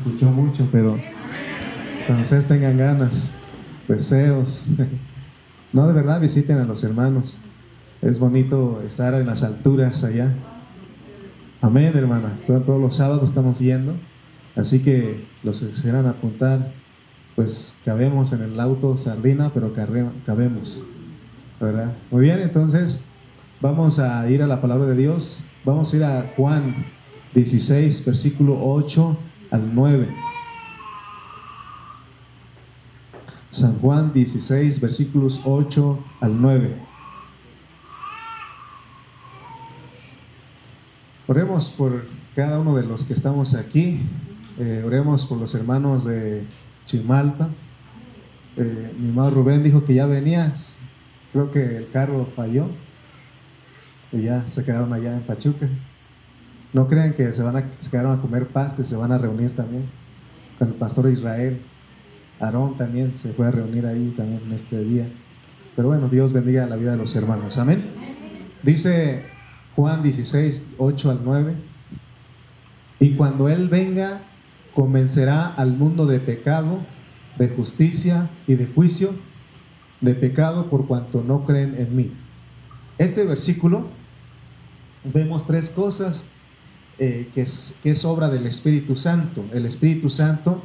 escuchó mucho, pero cuando ustedes tengan ganas, deseos, no de verdad visiten a los hermanos. Es bonito estar en las alturas allá. Amén, hermanas. Todos los sábados estamos yendo. Así que los que quieran apuntar, pues cabemos en el auto sardina, pero cabemos. ¿Verdad? Muy bien, entonces vamos a ir a la palabra de Dios. Vamos a ir a Juan 16, versículo 8 al 9. San Juan 16, versículos 8 al 9. Oremos por cada uno de los que estamos aquí. Eh, oremos por los hermanos de Chimalpa. Eh, mi hermano Rubén dijo que ya venías. Creo que el carro falló. Y ya se quedaron allá en Pachuca. No crean que se van a se quedaron a comer pasta y se van a reunir también con el pastor Israel. Aarón también se fue a reunir ahí también en este día. Pero bueno, Dios bendiga la vida de los hermanos. Amén. Dice Juan 16, 8 al 9. Y cuando Él venga, convencerá al mundo de pecado, de justicia y de juicio, de pecado por cuanto no creen en mí. Este versículo vemos tres cosas eh, que, es, que es obra del Espíritu Santo. El Espíritu Santo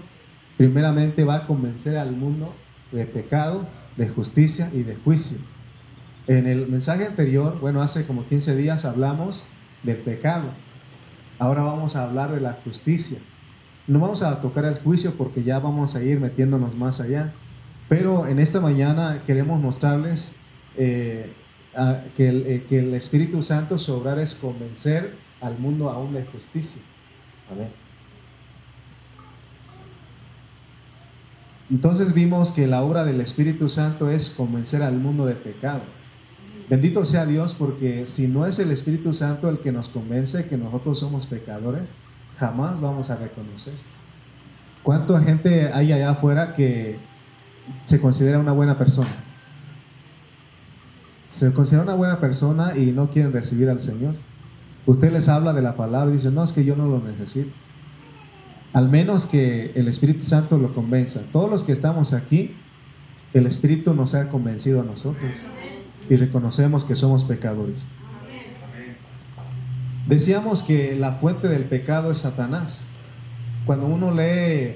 primeramente va a convencer al mundo de pecado, de justicia y de juicio. En el mensaje anterior, bueno, hace como 15 días hablamos del pecado. Ahora vamos a hablar de la justicia. No vamos a tocar el juicio porque ya vamos a ir metiéndonos más allá. Pero en esta mañana queremos mostrarles eh, que, el, eh, que, el, Espíritu Santo su obrar es convencer al mundo aún de justicia. Amén. Entonces vimos que la obra del Espíritu Santo es convencer al mundo de pecado. Bendito sea Dios porque si no es el Espíritu Santo el que nos convence que nosotros somos pecadores, jamás vamos a reconocer. ¿Cuánta gente hay allá afuera que se considera una buena persona? Se considera una buena persona y no quieren recibir al Señor. Usted les habla de la palabra y dice, no, es que yo no lo necesito. Al menos que el Espíritu Santo lo convenza. Todos los que estamos aquí, el Espíritu nos ha convencido a nosotros y reconocemos que somos pecadores. Decíamos que la fuente del pecado es Satanás. Cuando uno lee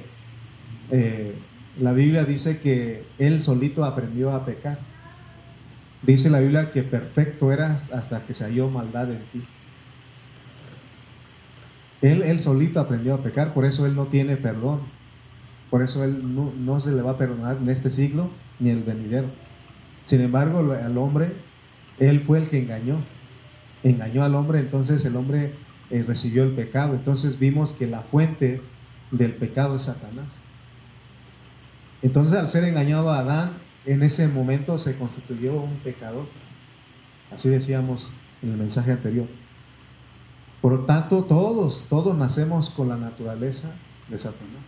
eh, la Biblia dice que él solito aprendió a pecar. Dice la Biblia que perfecto eras hasta que se halló maldad en ti. Él, él solito aprendió a pecar, por eso él no tiene perdón. Por eso él no, se le va a perdonar en este siglo ni el venidero. Sin embargo, al hombre, él fue el que engañó. Engañó al hombre, entonces el hombre eh, recibió el pecado. Entonces vimos que la fuente del pecado es Satanás. Entonces al ser engañado a Adán, en ese momento se constituyó un pecador. Así decíamos en el mensaje anterior. Por lo tanto, todos, todos nacemos con la naturaleza de Satanás.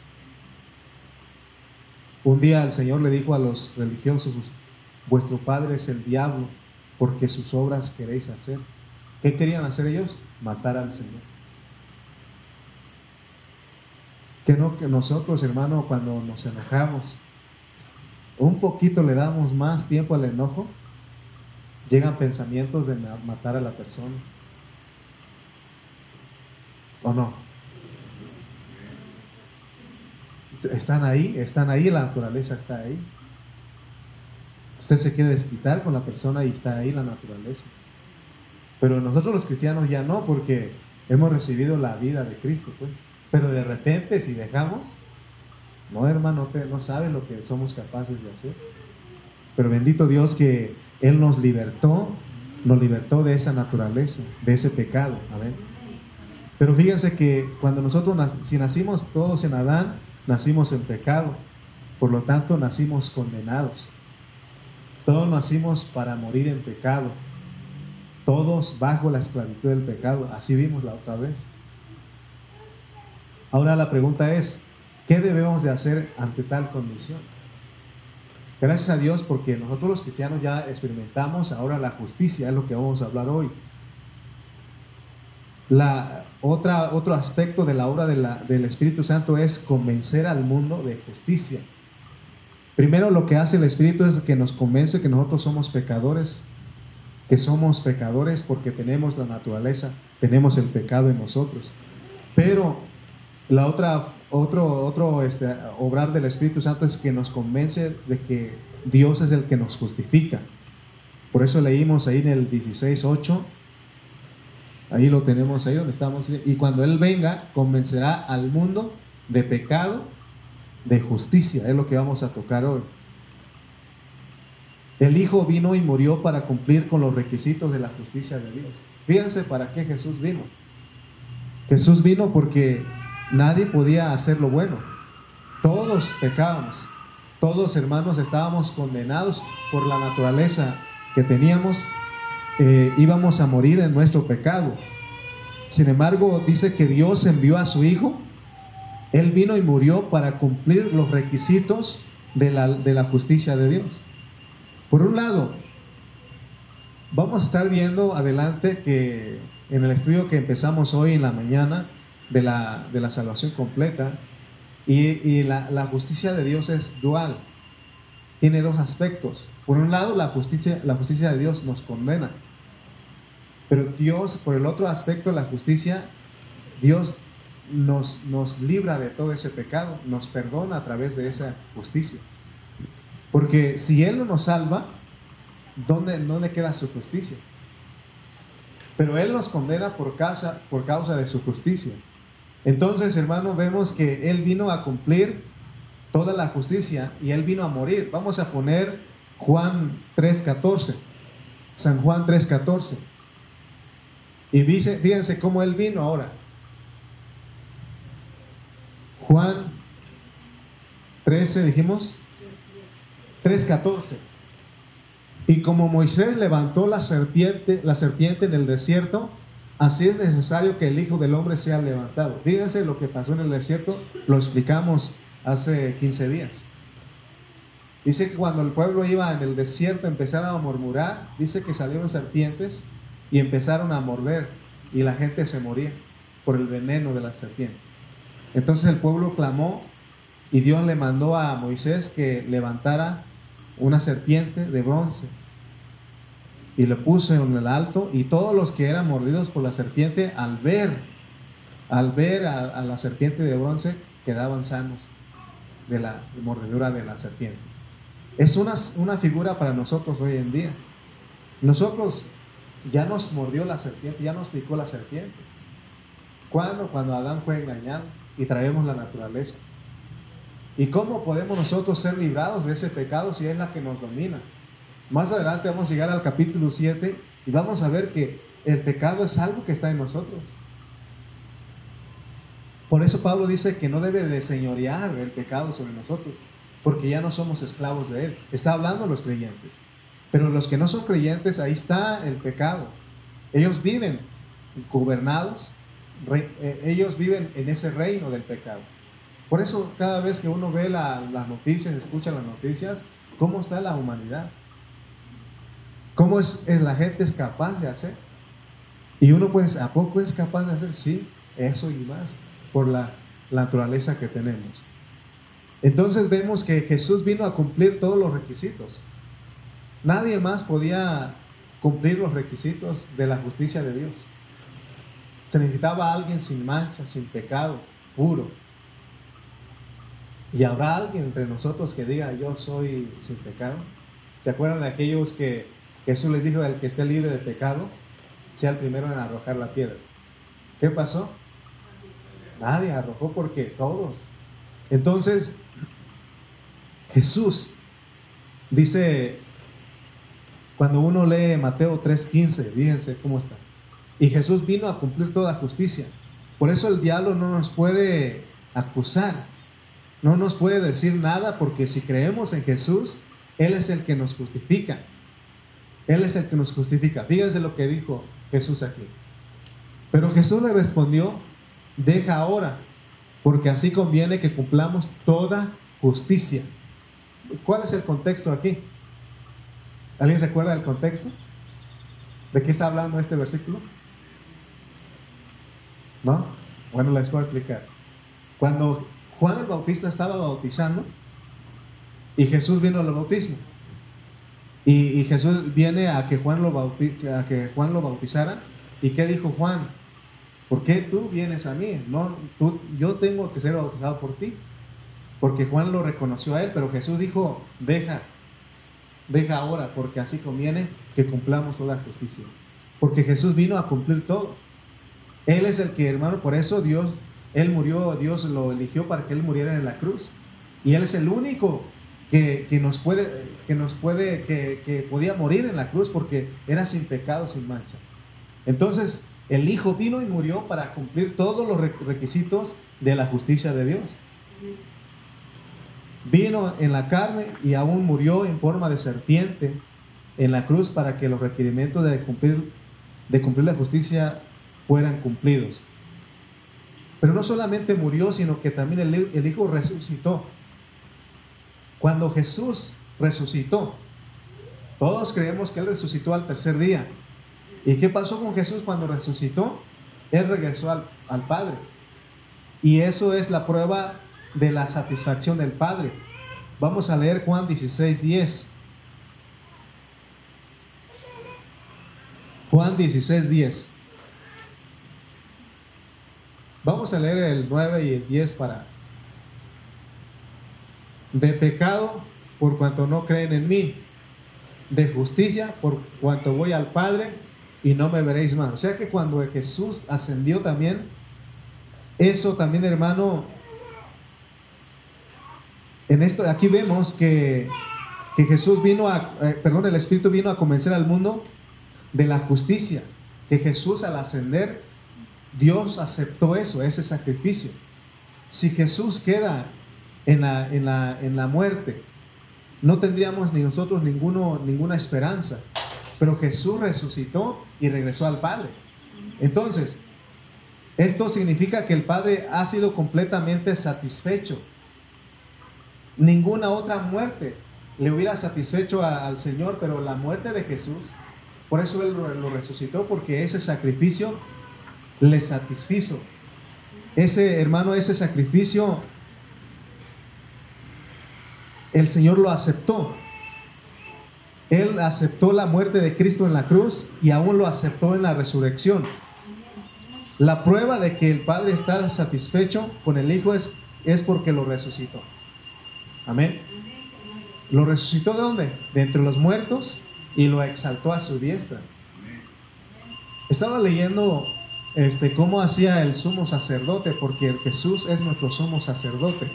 Un día el Señor le dijo a los religiosos, Vuestro padre es el diablo, porque sus obras queréis hacer. ¿Qué querían hacer ellos? Matar al Señor. Que no que nosotros, hermano, cuando nos enojamos, un poquito le damos más tiempo al enojo, llegan pensamientos de matar a la persona. ¿O no? Están ahí, están ahí, la naturaleza está ahí. Usted se quiere desquitar con la persona y está ahí la naturaleza. Pero nosotros los cristianos ya no, porque hemos recibido la vida de Cristo, pues. Pero de repente, si dejamos, no, hermano, no sabe lo que somos capaces de hacer. Pero bendito Dios que Él nos libertó, nos libertó de esa naturaleza, de ese pecado. Amén. Pero fíjense que cuando nosotros, si nacimos todos en Adán, nacimos en pecado. Por lo tanto, nacimos condenados. Todos nacimos para morir en pecado. Todos bajo la esclavitud del pecado. Así vimos la otra vez. Ahora la pregunta es, ¿qué debemos de hacer ante tal condición? Gracias a Dios porque nosotros los cristianos ya experimentamos ahora la justicia, es lo que vamos a hablar hoy. La otra, otro aspecto de la obra del Espíritu Santo es convencer al mundo de justicia. Primero lo que hace el Espíritu es que nos convence que nosotros somos pecadores, que somos pecadores porque tenemos la naturaleza, tenemos el pecado en nosotros. Pero la otra, otro, otro este, obrar del Espíritu Santo es que nos convence de que Dios es el que nos justifica. Por eso leímos ahí en el 16.8, ahí lo tenemos ahí donde estamos, y cuando Él venga, convencerá al mundo de pecado, de justicia, es lo que vamos a tocar hoy. El Hijo vino y murió para cumplir con los requisitos de la justicia de Dios. Fíjense para qué Jesús vino. Jesús vino porque nadie podía hacer lo bueno. Todos pecábamos. Todos hermanos estábamos condenados por la naturaleza que teníamos. Eh, íbamos a morir en nuestro pecado. Sin embargo, dice que Dios envió a su Hijo. Él vino y murió para cumplir los requisitos de la, la justicia de Dios. Por un lado, vamos a estar viendo adelante que en el estudio que empezamos hoy en la mañana de la, la salvación completa, y, la, justicia de Dios es dual, tiene dos aspectos. Por un lado, la justicia, la justicia de Dios nos condena, pero Dios, por el otro aspecto, la justicia, Dios nos, nos libra de todo ese pecado, nos perdona a través de esa justicia. Porque si Él no nos salva, ¿dónde, dónde queda su justicia? Pero Él nos condena por causa, por causa de su justicia. Entonces, hermano, vemos que Él vino a cumplir toda la justicia y Él vino a morir. Vamos a poner Juan 3.14, San Juan 3.14. Y dice, fíjense cómo Él vino ahora. Juan 13, dijimos, 3.14. Y como Moisés levantó la serpiente, la serpiente en el desierto, así es necesario que el Hijo del Hombre sea levantado. Fíjense lo que pasó en el desierto, lo explicamos hace 15 días. Dice que cuando el pueblo iba en el desierto empezaron a murmurar, dice que salieron serpientes y empezaron a morder y la gente se moría por el veneno de la serpiente. Entonces el pueblo clamó y Dios le mandó a Moisés que levantara una serpiente de bronce y le puso en el alto y todos los que eran mordidos por la serpiente al ver al ver a, la serpiente de bronce quedaban sanos de la mordedura de la serpiente es una, una figura para nosotros hoy en día nosotros ya nos mordió la serpiente ya nos picó la serpiente ¿Cuándo? Cuando Adán fue engañado y traemos la naturaleza. ¿Y cómo podemos nosotros ser librados de ese pecado si es la que nos domina? Más adelante vamos a llegar al capítulo 7 y vamos a ver que el pecado es algo que está en nosotros. Por eso Pablo dice que no debe de señorear el pecado sobre nosotros, porque ya no somos esclavos de él. Está hablando los creyentes. Pero los que no son creyentes, ahí está el pecado. Ellos viven gobernados, eh, ellos viven en ese reino del pecado. Por eso cada vez que uno ve las noticias, escucha las noticias, ¿cómo está la humanidad? ¿Cómo es, la gente es capaz de hacer? Y uno puede ¿a poco es capaz de hacer? Sí, eso y más, por la, naturaleza que tenemos. Entonces vemos que Jesús vino a cumplir todos los requisitos. Nadie más podía cumplir los requisitos de la justicia de Dios. Se necesitaba alguien sin mancha, sin pecado, puro. ¿Y habrá alguien entre nosotros que diga yo soy sin pecado? ¿Se acuerdan de aquellos que Jesús les dijo, el que esté libre de pecado, sea el primero en arrojar la piedra. ¿Qué pasó? Nadie arrojó porque todos. Entonces, Jesús dice, cuando uno lee Mateo 3:15, fíjense cómo está. Y Jesús vino a cumplir toda justicia. Por eso el diablo no nos puede acusar, no nos puede decir nada, porque si creemos en Jesús, Él es el que nos justifica. Él es el que nos justifica. Fíjense lo que dijo Jesús aquí. Pero Jesús le respondió, deja ahora, porque así conviene que cumplamos toda justicia. ¿Cuál es el contexto aquí? ¿Alguien se acuerda del contexto? ¿De qué está hablando este versículo? ¿No? Bueno, les voy a explicar. Cuando Juan el Bautista estaba bautizando y Jesús vino al bautismo. Y, Jesús viene a que, Juan lo a que Juan lo bautizara. ¿Y qué dijo Juan? ¿Por qué tú vienes a mí? No, tú, yo tengo que ser bautizado por ti. Porque Juan lo reconoció a él, pero Jesús dijo, deja, deja ahora, porque así conviene que cumplamos toda justicia. Porque Jesús vino a cumplir todo. Él es el que, hermano, por eso Dios, Él murió, Dios lo eligió para que Él muriera en la cruz. Y Él es el único que, nos puede, que nos puede, que, que podía morir en la cruz porque era sin pecado, sin mancha. Entonces, el Hijo vino y murió para cumplir todos los requisitos de la justicia de Dios. Vino en la carne y aún murió en forma de serpiente en la cruz para que los requerimientos de cumplir, de cumplir la justicia fueran cumplidos. Pero no solamente murió, sino que también el, Hijo resucitó. Cuando Jesús resucitó, todos creemos que Él resucitó al tercer día. ¿Y qué pasó con Jesús cuando resucitó? Él regresó al, Padre. Y eso es la prueba de la satisfacción del Padre. Vamos a leer Juan 16, 10. Juan 16, 10. Vamos a leer el 9 y el 10 para... De pecado por cuanto no creen en mí. De justicia por cuanto voy al Padre y no me veréis más. O sea que cuando Jesús ascendió también, eso también, hermano, en esto, aquí vemos que, que Jesús vino a, eh, perdón, el Espíritu vino a convencer al mundo de la justicia, que Jesús al ascender, Dios aceptó eso, ese sacrificio. Si Jesús queda en la, en la, en la muerte, no tendríamos ni nosotros ninguna esperanza. Pero Jesús resucitó y regresó al Padre. Entonces, esto significa que el Padre ha sido completamente satisfecho. Ninguna otra muerte le hubiera satisfecho al Señor, pero la muerte de Jesús, por eso Él lo, resucitó, porque ese sacrificio le satisfizo. Ese hermano, ese sacrificio, el Señor lo aceptó. Él aceptó la muerte de Cristo en la cruz y aún lo aceptó en la resurrección. La prueba de que el Padre está satisfecho con el Hijo es, es porque lo resucitó. Amén. ¿Lo resucitó de dónde? De entre los muertos y lo exaltó a su diestra. Estaba leyendo este, cómo hacía el sumo sacerdote, porque el Jesús es nuestro sumo sacerdote.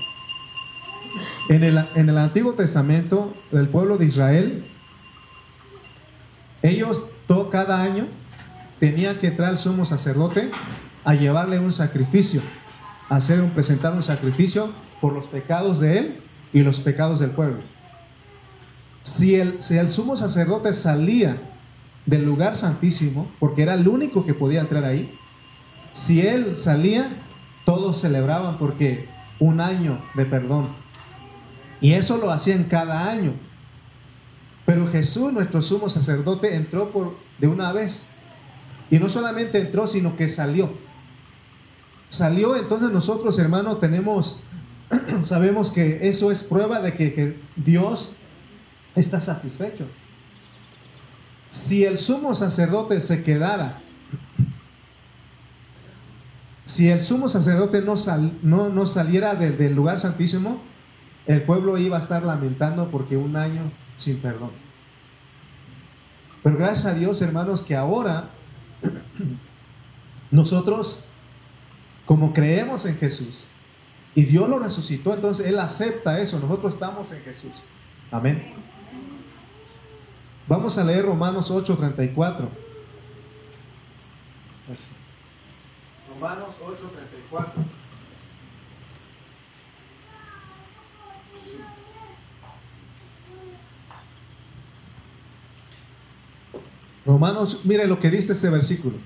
En el, en el Antiguo Testamento, el pueblo de Israel ellos todo, cada año tenían que entrar al sumo sacerdote a llevarle un sacrificio, hacer un, presentar un sacrificio por los pecados de él y los pecados del pueblo. Si el, si el sumo sacerdote salía del lugar santísimo, porque era el único que podía entrar ahí, si él salía, todos celebraban porque un año de perdón. Y eso lo hacían cada año. Pero Jesús, nuestro sumo sacerdote, entró por de una vez. Y no solamente entró, sino que salió. Salió, entonces nosotros, hermanos, tenemos, sabemos que eso es prueba de que Dios está satisfecho. Si el sumo sacerdote se quedara, si el sumo sacerdote no, no, no saliera del lugar santísimo, el pueblo iba a estar lamentando porque un año sin perdón. Pero gracias a Dios, hermanos, que ahora nosotros, como creemos en Jesús, y Dios lo resucitó, entonces Él acepta eso, nosotros estamos en Jesús. Amén. Vamos a leer Romanos 8:34. Romanos 8:34. Romanos, mire lo que dice este versículo.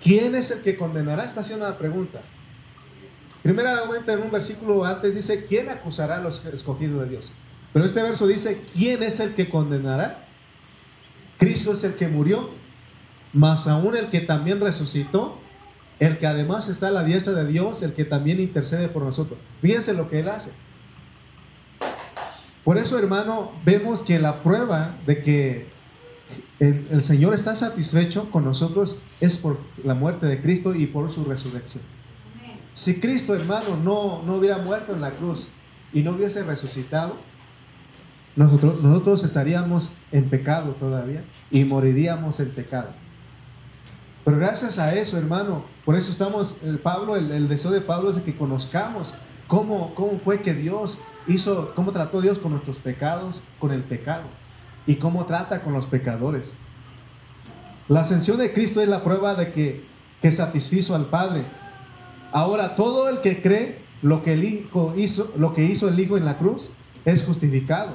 ¿Quién es el que condenará? Esta es una pregunta. Primeramente en un versículo antes dice, ¿quién acusará a los escogidos de Dios? Pero este verso dice, ¿quién es el que condenará? Cristo es el que murió, más aún el que también resucitó, el que además está a la diestra de Dios, el que también intercede por nosotros. Fíjense lo que Él hace. Por eso, hermano, vemos que la prueba de que el, Señor está satisfecho con nosotros es por la muerte de Cristo y por su resurrección. Si Cristo, hermano, no, no hubiera muerto en la cruz y no hubiese resucitado, nosotros, nosotros estaríamos en pecado todavía y moriríamos en pecado. Pero gracias a eso, hermano, por eso estamos, el Pablo, el, deseo de Pablo es que conozcamos cómo, cómo fue que Dios hizo, cómo trató Dios con nuestros pecados, con el pecado, y cómo trata con los pecadores. La ascensión de Cristo es la prueba de que, que satisfizo al Padre. Ahora, todo el que cree lo que el Hijo hizo, lo que hizo el Hijo en la cruz, es justificado.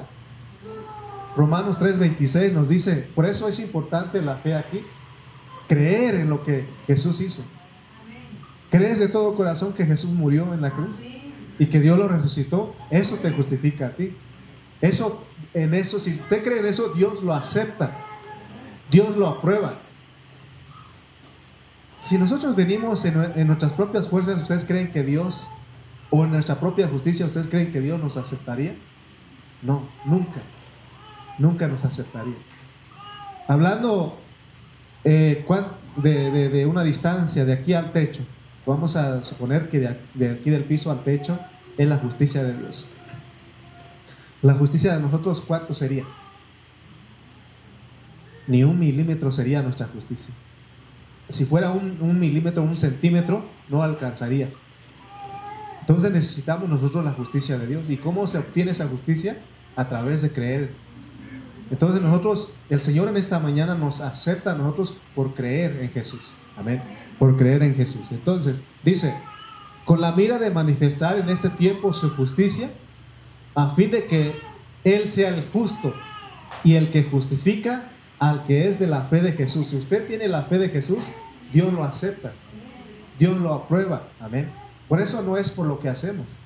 Romanos 3:26 nos dice, por eso es importante la fe aquí, creer en lo que Jesús hizo. ¿Crees de todo corazón que Jesús murió en la cruz y que Dios lo resucitó? Eso te justifica a ti. Eso, en eso, si usted cree en eso, Dios lo acepta. Dios lo aprueba. Si nosotros venimos en, nuestras propias fuerzas, ¿ustedes creen que Dios, o en nuestra propia justicia, ¿ustedes creen que Dios nos aceptaría? No, nunca. Nunca nos aceptaría. Hablando eh, de, una distancia de aquí al techo, vamos a suponer que de, aquí del piso al techo es la justicia de Dios. La justicia de nosotros, ¿cuánto sería? Ni un milímetro sería nuestra justicia. Si fuera un, un milímetro, un centímetro, no alcanzaría. Entonces necesitamos nosotros la justicia de Dios. ¿Y cómo se obtiene esa justicia? A través de creer entonces nosotros, el Señor en esta mañana nos acepta a nosotros por creer en Jesús. Amén. Por creer en Jesús. Entonces, dice, con la mira de manifestar en este tiempo su justicia, a fin de que Él sea el justo y el que justifica al que es de la fe de Jesús. Si usted tiene la fe de Jesús, Dios lo acepta. Dios lo aprueba. Amén. Por eso no es por lo que hacemos.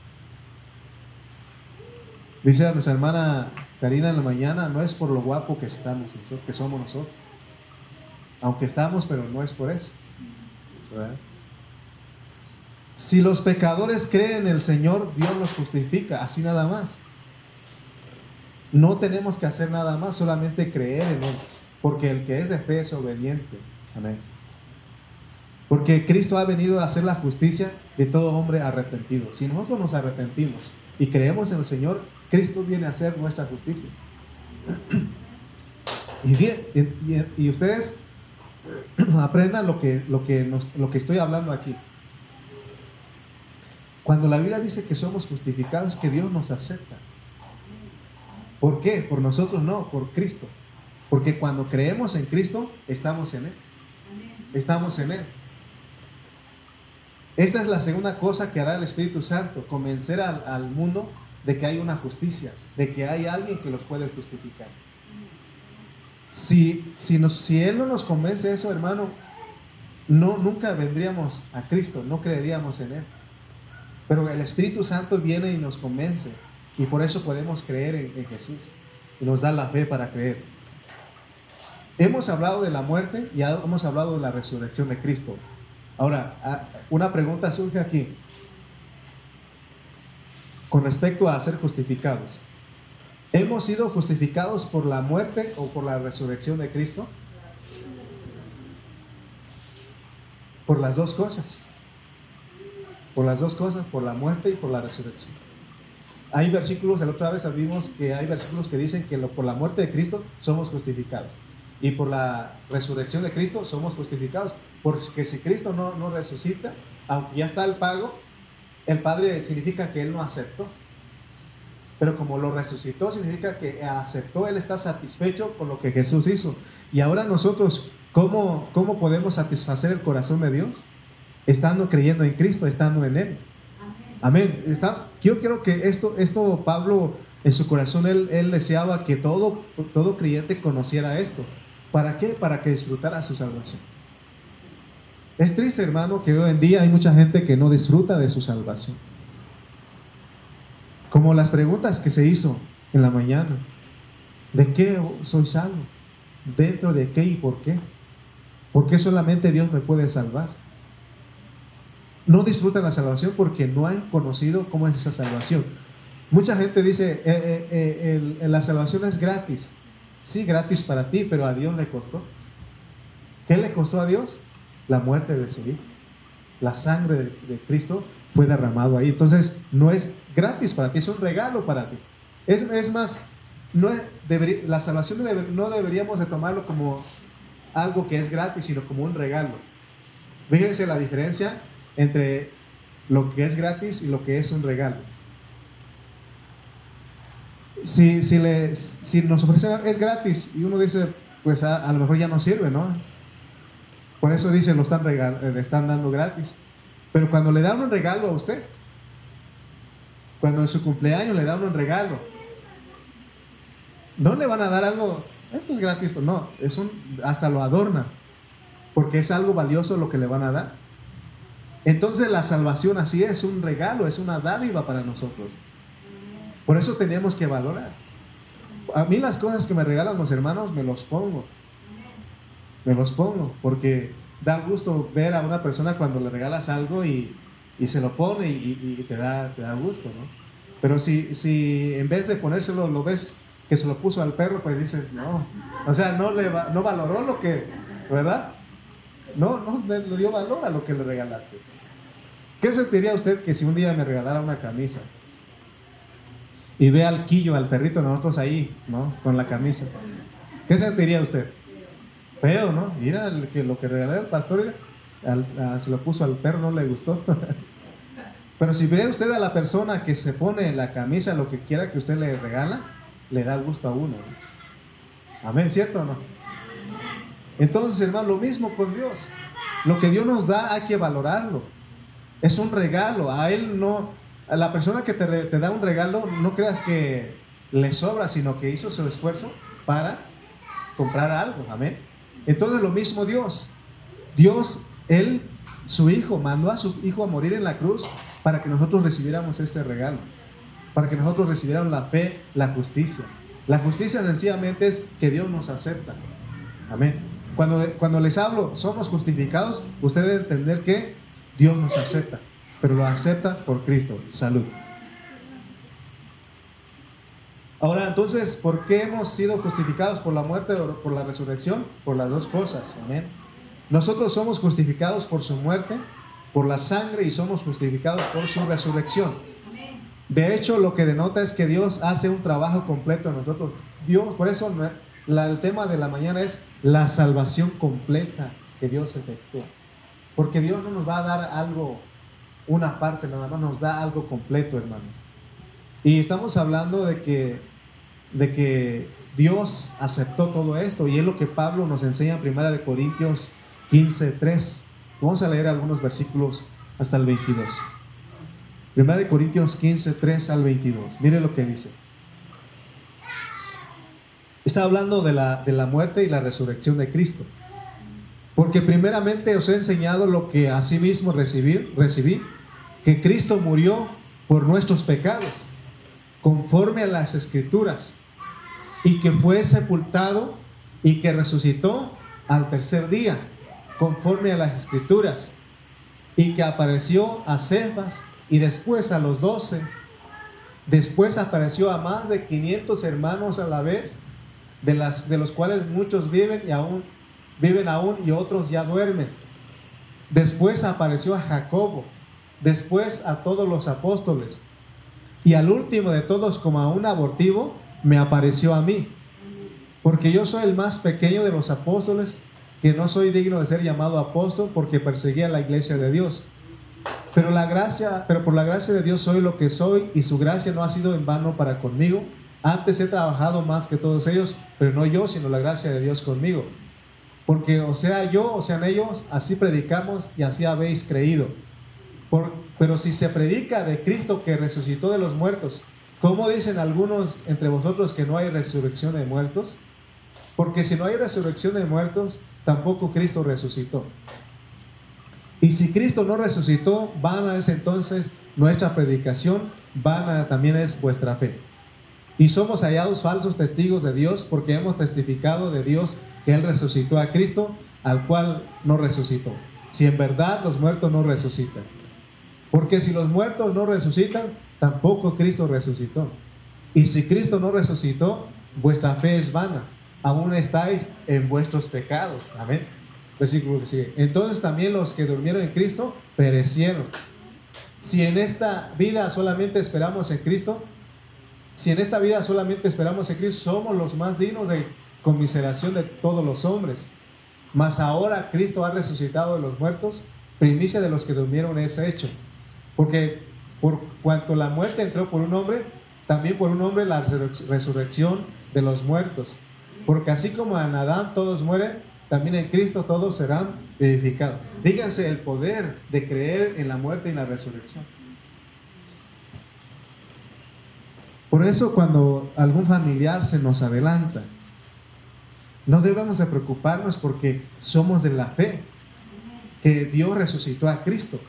Dice a nuestra hermana Karina en la mañana, no es por lo guapo que estamos, que somos nosotros. Aunque estamos, pero no es por eso. Si los pecadores creen en el Señor, Dios los justifica, así nada más. No tenemos que hacer nada más, solamente creer en Él, porque el que es de fe es obediente. Amén. Porque Cristo ha venido a hacer la justicia de todo hombre arrepentido. Si nosotros nos arrepentimos y creemos en el Señor, Cristo viene a hacer nuestra justicia. Y, bien, y, ustedes aprendan lo que, lo, que lo que estoy hablando aquí. Cuando la Biblia dice que somos justificados, que Dios nos acepta. ¿Por qué? Por nosotros no, por Cristo. Porque cuando creemos en Cristo, estamos en Él. Estamos en Él. Esta es la segunda cosa que hará el Espíritu Santo, convencer al, mundo de que hay una justicia, de que hay alguien que los puede justificar. Si, si, si Él no nos convence eso, hermano, no, nunca vendríamos a Cristo, no creeríamos en Él. Pero el Espíritu Santo viene y nos convence, y por eso podemos creer en Jesús, y nos da la fe para creer. Hemos hablado de la muerte y hemos hablado de la resurrección de Cristo. Ahora, ah, una pregunta surge aquí con respecto a ser justificados. ¿Hemos sido justificados por la muerte o por la resurrección de Cristo? Por las dos cosas. Por las dos cosas, por la muerte y por la resurrección. Hay versículos, la otra vez vimos que hay versículos que dicen que por la muerte de Cristo somos justificados. Y por la resurrección de Cristo somos justificados. Porque si Cristo no, no resucita, aunque ya está el pago, el Padre significa que Él no aceptó. Pero como lo resucitó, significa que aceptó, Él está satisfecho con lo que Jesús hizo. Y ahora nosotros, ¿cómo, cómo podemos satisfacer el corazón de Dios? Estando creyendo en Cristo, estando en Él. Amén. Está, yo quiero que esto, esto Pablo, en su corazón, él, él deseaba que todo, todo creyente conociera esto. ¿Para qué? Para que disfrutara su salvación. Es triste, hermano, que hoy en día hay mucha gente que no disfruta de su salvación. Como las preguntas que se hizo en la mañana. ¿De qué soy salvo? ¿Dentro de qué y por qué? ¿Por qué solamente Dios me puede salvar? no disfrutan la salvación porque no han conocido cómo es esa salvación. Mucha gente dice, eh, eh, eh, la salvación es gratis. Sí, gratis para ti, pero a Dios le costó. ¿Qué le costó a Dios? La muerte de su Hijo. La sangre de, Cristo fue derramado ahí. Entonces, no es gratis para ti, es un regalo para ti. Es, es más, no la salvación no deberíamos de tomarlo como algo que es gratis, sino como un regalo. Fíjense la diferencia entre lo que es gratis y lo que es un regalo. Si, si, le, si nos ofrecen es gratis y uno dice, pues a, lo mejor ya no sirve, ¿no? Por eso dice, lo están le están dando gratis. Pero cuando le dan un regalo a usted, cuando en su cumpleaños le dan un regalo, no le van a dar algo, esto es gratis, pues no, es un, hasta lo adorna, porque es algo valioso lo que le van a dar. Entonces la salvación así es un regalo, es una dádiva para nosotros. Por eso tenemos que valorar. A mí las cosas que me regalan los hermanos me los pongo. Me los pongo, porque da gusto ver a una persona cuando le regalas algo y, se lo pone y, te, da, te da gusto, ¿no? Pero si, si en vez de ponérselo lo ves que se lo puso al perro, pues dices, no. O sea, no, le no valoró lo que, ¿verdad? No, no le dio valor a lo que le regalaste. ¿Qué sentiría usted que si un día me regalara una camisa y ve al quillo, al perrito, nosotros ahí, ¿no? Con la camisa. ¿Qué sentiría usted? Feo, ¿no? Mira que lo que regalé al pastor, se lo puso al perro, no le gustó. Pero si ve usted a la persona que se pone la camisa, lo que quiera que usted le regala, le da gusto a uno. Amén, ¿cierto o no? Entonces, hermano, lo mismo con Dios. Lo que Dios nos da hay que valorarlo. Es un regalo. A Él no, la persona que te, te da un regalo, no creas que le sobra, sino que hizo su esfuerzo para comprar algo. Amén. Entonces, lo mismo Dios. Dios, Él, su Hijo, mandó a su Hijo a morir en la cruz para que nosotros recibiéramos este regalo para que nosotros recibiéramos la fe, la justicia. La justicia sencillamente es que Dios nos acepta. Amén. Cuando, cuando les hablo, somos justificados, usted debe entender que Dios nos acepta, pero lo acepta por Cristo. Salud. Ahora, entonces, ¿por qué hemos sido justificados por la muerte o por la resurrección? Por las dos cosas. Amén. Nosotros somos justificados por su muerte, por la sangre y somos justificados por su resurrección. De hecho, lo que denota es que Dios hace un trabajo completo en nosotros. Dios, por eso el tema de la mañana es la salvación completa que Dios efectúa. Porque Dios no nos va a dar algo, una parte nada más, nos da algo completo, hermanos. Y estamos hablando de que, de que Dios aceptó todo esto y es lo que Pablo nos enseña en Primera de Corintios 15, 3. Vamos a leer algunos versículos hasta el 22. 1 Corintios 15, 3 al 22. Mire lo que dice. Está hablando de la, de la muerte y la resurrección de Cristo. Porque primeramente os he enseñado lo que asimismo recibí, recibí, que Cristo murió por nuestros pecados, conforme a las escrituras, y que fue sepultado y que resucitó al tercer día, conforme a las escrituras, y que apareció a Cefas y después a los doce. Después apareció a más de 500 hermanos a la vez, de, las, de los cuales muchos viven y aún viven aún y otros ya duermen. Después apareció a Jacobo, después a todos los apóstoles, y al último de todos, como a un abortivo, me apareció a mí, porque yo soy el más pequeño de los apóstoles, que no soy digno de ser llamado apóstol porque perseguía la iglesia de Dios. Pero la gracia, pero por la gracia de Dios soy lo que soy y su gracia no ha sido en vano para conmigo. Antes he trabajado más que todos ellos, pero no yo, sino la gracia de Dios conmigo. Porque o sea yo, o sean ellos, así predicamos y así habéis creído. pero si se predica de Cristo que resucitó de los muertos, ¿cómo dicen algunos entre vosotros que no hay resurrección de muertos? Porque si no hay resurrección de muertos, tampoco Cristo resucitó. Y si Cristo no resucitó, vana es entonces nuestra predicación, vana también es vuestra fe. Y somos hallados falsos testigos de Dios porque hemos testificado de Dios que Él resucitó a Cristo, al cual no resucitó. Si en verdad los muertos no resucitan. Porque si los muertos no resucitan, tampoco Cristo resucitó. Y si Cristo no resucitó, vuestra fe es vana. Aún estáis en vuestros pecados. Amén. Versículo que sigue. Entonces también los que durmieron en Cristo perecieron. Si en esta vida solamente esperamos en Cristo, si en esta vida solamente esperamos en Cristo, somos los más dignos de conmiseración de todos los hombres. Mas ahora Cristo ha resucitado de los muertos, primicia de los que durmieron es hecho. Porque por cuanto la muerte entró por un hombre, también por un hombre la resurrección de los muertos. Porque así como en Adán todos mueren, también en Cristo todos serán edificados. Díganse el poder de creer en la muerte y la resurrección. Por eso cuando algún familiar se nos adelanta, no debemos de preocuparnos porque somos de la fe, que Dios resucitó a Cristo.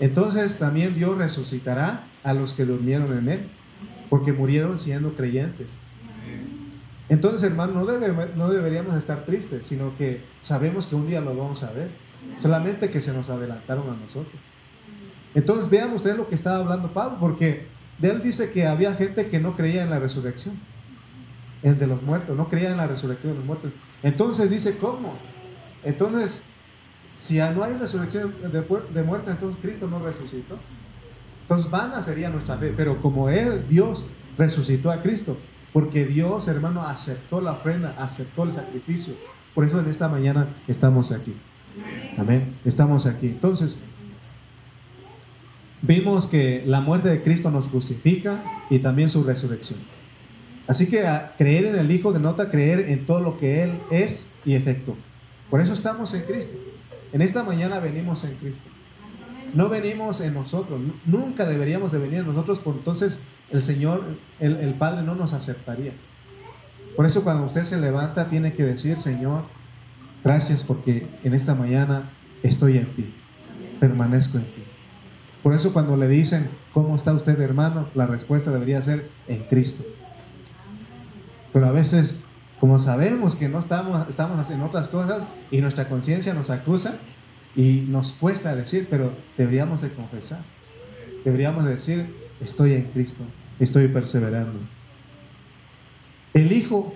Entonces también Dios resucitará a los que durmieron en Él, porque murieron siendo creyentes. Entonces, hermano, no, no deberíamos estar tristes, sino que sabemos que un día lo vamos a ver. Solamente que se nos adelantaron a nosotros. Entonces, vean ustedes lo que estaba hablando Pablo, porque de él dice que había gente que no creía en la resurrección, el de los muertos, no creía en la resurrección de los muertos. Entonces dice, ¿cómo? Entonces, si no hay resurrección de, de muerte, entonces Cristo no resucitó. Entonces, vana sería nuestra fe, pero como Él, Dios, resucitó a Cristo, porque Dios, hermano, aceptó la ofrenda, aceptó el sacrificio. Por eso en esta mañana estamos aquí. Amén. Estamos aquí. Entonces, vimos que la muerte de Cristo nos justifica y también su resurrección. Así que creer en el Hijo denota creer en todo lo que Él es y efectuó. Por eso estamos en Cristo. En esta mañana venimos en Cristo. No venimos en nosotros. Nunca deberíamos de venir en nosotros, por entonces el Señor, el, Padre no nos aceptaría. Por eso cuando usted se levanta tiene que decir, Señor, gracias porque en esta mañana estoy en ti, permanezco en ti. Por eso cuando le dicen, ¿cómo está usted hermano? La respuesta debería ser, en Cristo. Pero a veces, como sabemos que no estamos, estamos en otras cosas y nuestra conciencia nos acusa y nos cuesta decir, pero deberíamos de confesar. Deberíamos decir, estoy en Cristo, estoy perseverando. El Hijo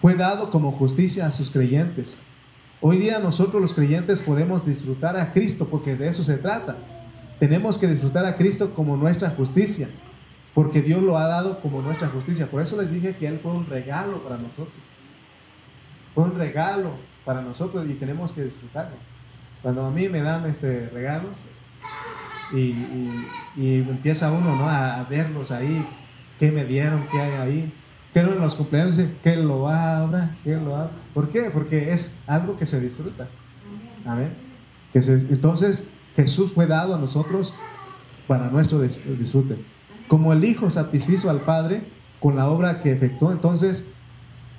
fue dado como justicia a sus creyentes. Hoy día nosotros los creyentes podemos disfrutar a Cristo porque de eso se trata. Tenemos que disfrutar a Cristo como nuestra justicia, porque Dios lo ha dado como nuestra justicia. Por eso les dije que Él fue un regalo para nosotros. Fue un regalo para nosotros y tenemos que disfrutarlo. Cuando a mí me dan este regalos, y, empieza uno ¿no? a, verlos ahí, qué me dieron, qué hay ahí. Pero en los cumpleaños que lo abra, que lo abra. ¿Por qué? Porque es algo que se disfruta. Amén. Entonces Jesús fue dado a nosotros para nuestro disfrute. Como el Hijo satisfizo al Padre con la obra que efectuó, entonces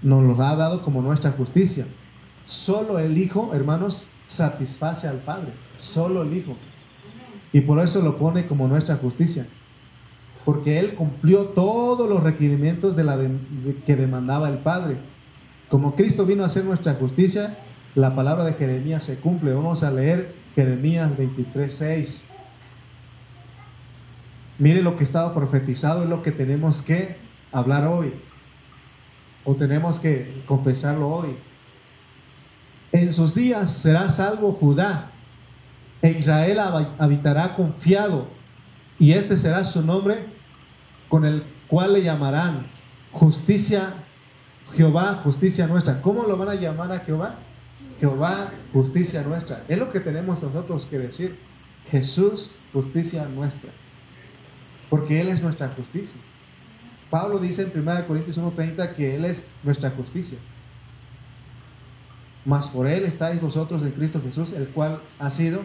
nos lo ha dado como nuestra justicia. Solo el Hijo, hermanos, satisface al Padre. Solo el Hijo. Y por eso lo pone como nuestra justicia. Porque Él cumplió todos los requerimientos de la que demandaba el Padre. Como Cristo vino a ser nuestra justicia, la palabra de Jeremías se cumple. Vamos a leer Jeremías 23, 6. Mire lo que estaba profetizado es lo que tenemos que hablar hoy. O tenemos que confesarlo hoy. En sus días será salvo Judá e Israel habitará confiado, y este será su nombre con el cual le llamarán justicia, Jehová, justicia nuestra. ¿Cómo lo van a llamar a Jehová? Jehová, justicia nuestra. Es lo que tenemos nosotros que decir. Jesús, justicia nuestra. Porque Él es nuestra justicia. Pablo dice en 1 Corintios 1.30 que Él es nuestra justicia. Mas por Él estáis vosotros en Cristo Jesús, el cual ha sido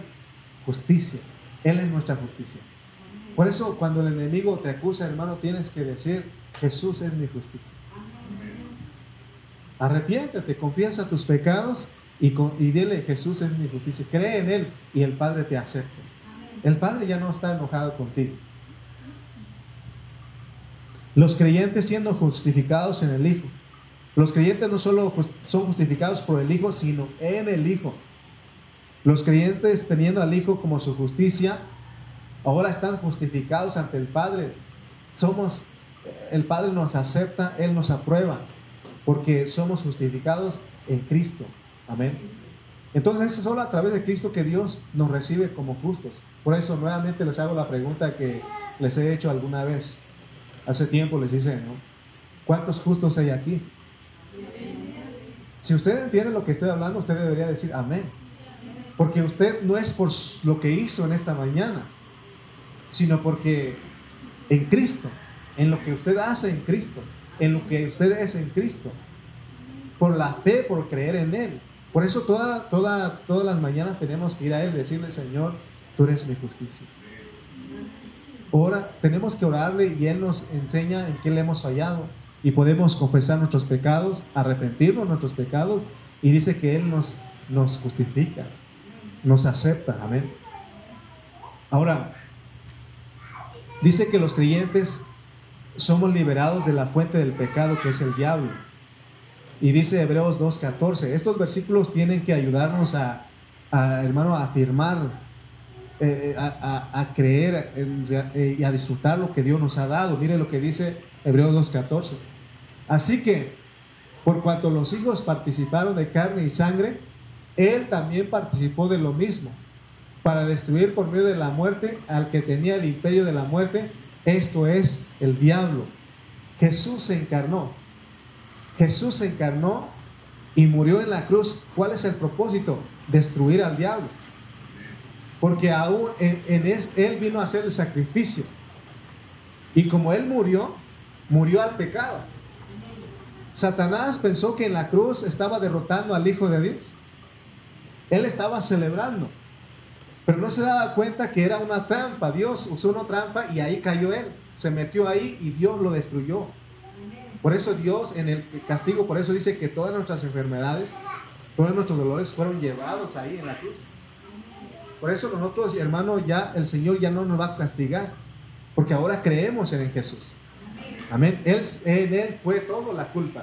justicia. Él es nuestra justicia. Por eso cuando el enemigo te acusa, hermano, tienes que decir, Jesús es mi justicia. Arrepiéntete, confiesa tus pecados y, y dile, Jesús es mi justicia. Cree en Él y el Padre te acepta. El Padre ya no está enojado contigo. Los creyentes siendo justificados en el Hijo. Los creyentes no solo son justificados por el Hijo, sino en el Hijo. Los creyentes teniendo al Hijo como su justicia, ahora están justificados ante el Padre. Somos, el Padre nos acepta, Él nos aprueba, porque somos justificados en Cristo. Amén. Entonces es solo a través de Cristo que Dios nos recibe como justos. Por eso nuevamente les hago la pregunta que les he hecho alguna vez. Hace tiempo les hice, ¿no? ¿Cuántos justos hay aquí? Si usted entiende lo que estoy hablando, usted debería decir amén. Porque usted no es por lo que hizo en esta mañana, sino porque en Cristo, en lo que usted hace en Cristo, en lo que usted es en Cristo, por la fe, por creer en Él. Por eso toda, toda, todas las mañanas tenemos que ir a Él y decirle, Señor, tú eres mi justicia. Ahora tenemos que orarle y Él nos enseña en qué le hemos fallado y podemos confesar nuestros pecados, arrepentirnos de nuestros pecados y dice que Él nos, nos justifica, nos acepta. Amén. Ahora, dice que los creyentes somos liberados de la fuente del pecado que es el diablo. Y dice Hebreos 2.14, estos versículos tienen que ayudarnos a, hermano, a afirmar, eh, a, creer eh, y a disfrutar lo que Dios nos ha dado. Mire lo que dice Hebreos 2.14. Así que, por cuanto los hijos participaron de carne y sangre, Él también participó de lo mismo, para destruir por medio de la muerte al que tenía el imperio de la muerte, esto es el diablo. Jesús se encarnó. Jesús se encarnó y murió en la cruz. ¿Cuál es el propósito? Destruir al diablo. Porque aún en, Él vino a hacer el sacrificio. Y como Él murió, murió al pecado. Satanás pensó que en la cruz estaba derrotando al Hijo de Dios. Él estaba celebrando. Pero no se daba cuenta que era una trampa. Dios usó una trampa y ahí cayó él. Se metió ahí y Dios lo destruyó. Por eso Dios en el castigo, por eso dice que todas nuestras enfermedades, todos nuestros dolores fueron llevados ahí en la cruz. Por eso nosotros, hermano, ya el Señor ya no nos va a castigar, porque ahora creemos en Jesús. Amén. Él, en Él fue toda la culpa.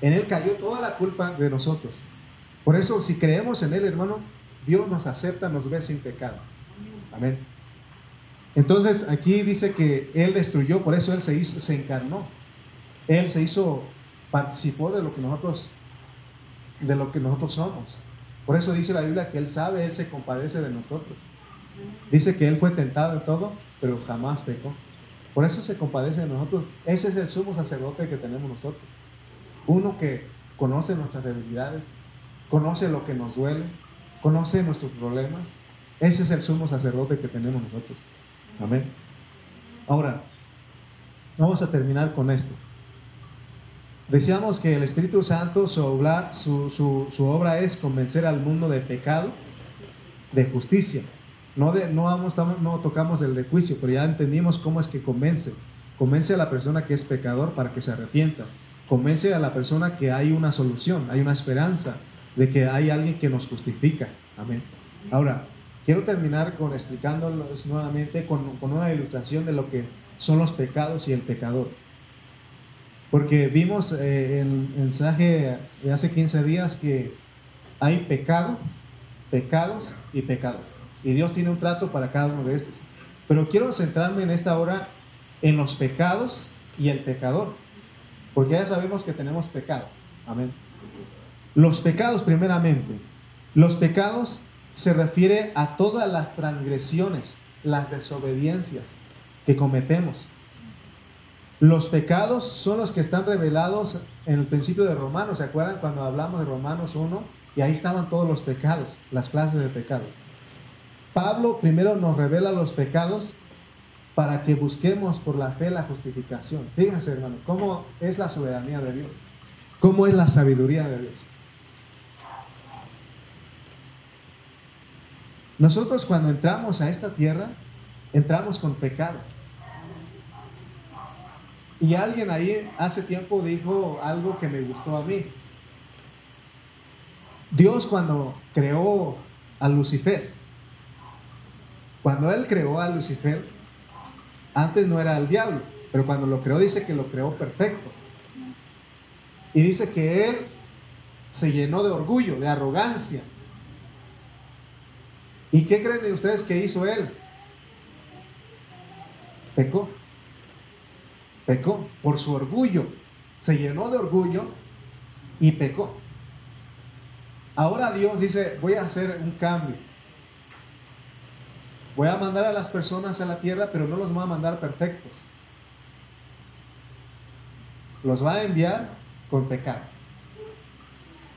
En Él cayó toda la culpa de nosotros. Por eso, si creemos en Él, hermano, Dios nos acepta, nos ve sin pecado. Amén. Entonces, aquí dice que Él destruyó, por eso Él se, hizo, se encarnó. Él se hizo, participó de lo que nosotros, de lo que nosotros somos. Por eso dice la Biblia que Él sabe, Él se compadece de nosotros. Dice que Él fue tentado en todo, pero jamás pecó. Por eso se compadece de nosotros. Ese es el sumo sacerdote que tenemos nosotros. Uno que conoce nuestras debilidades, conoce lo que nos duele, conoce nuestros problemas. Ese es el sumo sacerdote que tenemos nosotros. Amén. Ahora, vamos a terminar con esto. Decíamos que el Espíritu Santo, su obra, es convencer al mundo de pecado, de justicia no, de, no, no tocamos el de juicio, pero ya entendimos cómo es que convence. Convence a la persona que es pecador para que se arrepienta. Convence a la persona que hay una solución, hay una esperanza de que hay alguien que nos justifica. Amén. Ahora, quiero terminar con explicándolos nuevamente con, una ilustración de lo que son los pecados y el pecador. Porque vimos eh, en el mensaje de hace 15 días que hay pecado, pecados y pecados. Y Dios tiene un trato para cada uno de estos. Pero quiero centrarme en esta hora en los pecados y el pecador. Porque ya sabemos que tenemos pecado. Amén. Los pecados primeramente. Los pecados se refiere a todas las transgresiones, las desobediencias que cometemos. Los pecados son los que están revelados en el principio de Romanos. ¿Se acuerdan cuando hablamos de Romanos 1? Y ahí estaban todos los pecados, las clases de pecados. Pablo primero nos revela los pecados para que busquemos por la fe la justificación. Fíjense, hermano, cómo es la soberanía de Dios, cómo es la sabiduría de Dios. Nosotros cuando entramos a esta tierra, entramos con pecado. Y alguien ahí hace tiempo dijo algo que me gustó a mí. Dios cuando creó a Lucifer, cuando él creó a Lucifer, antes no era el diablo, pero cuando lo creó dice que lo creó perfecto. Y dice que él se llenó de orgullo, de arrogancia. ¿Y qué creen ustedes que hizo él? pecó. Pecó por su orgullo. Se llenó de orgullo y pecó. Ahora Dios dice, voy a hacer un cambio. Voy a mandar a las personas a la tierra, pero no los voy a mandar perfectos. Los va a enviar con pecado.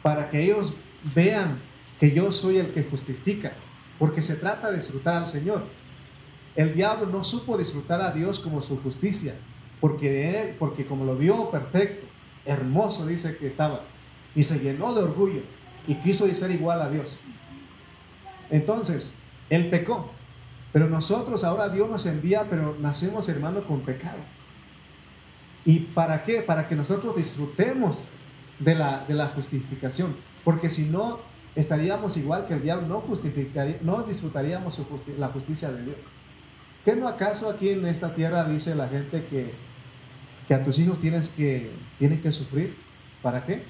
Para que ellos vean que yo soy el que justifica. Porque se trata de disfrutar al Señor. El diablo no supo disfrutar a Dios como su justicia. Porque él, porque como lo vio perfecto, hermoso dice que estaba. Y se llenó de orgullo y quiso ser igual a Dios. Entonces, él pecó. Pero nosotros ahora Dios nos envía, pero nacemos hermano con pecado. ¿Y para qué? Para que nosotros disfrutemos de la, de la justificación. Porque si no, estaríamos igual que el diablo, no, justificaría, no disfrutaríamos la justicia de Dios. ¿Qué no acaso aquí en esta tierra dice la gente que, que a tus hijos tienes que, tienen que sufrir? ¿Para qué?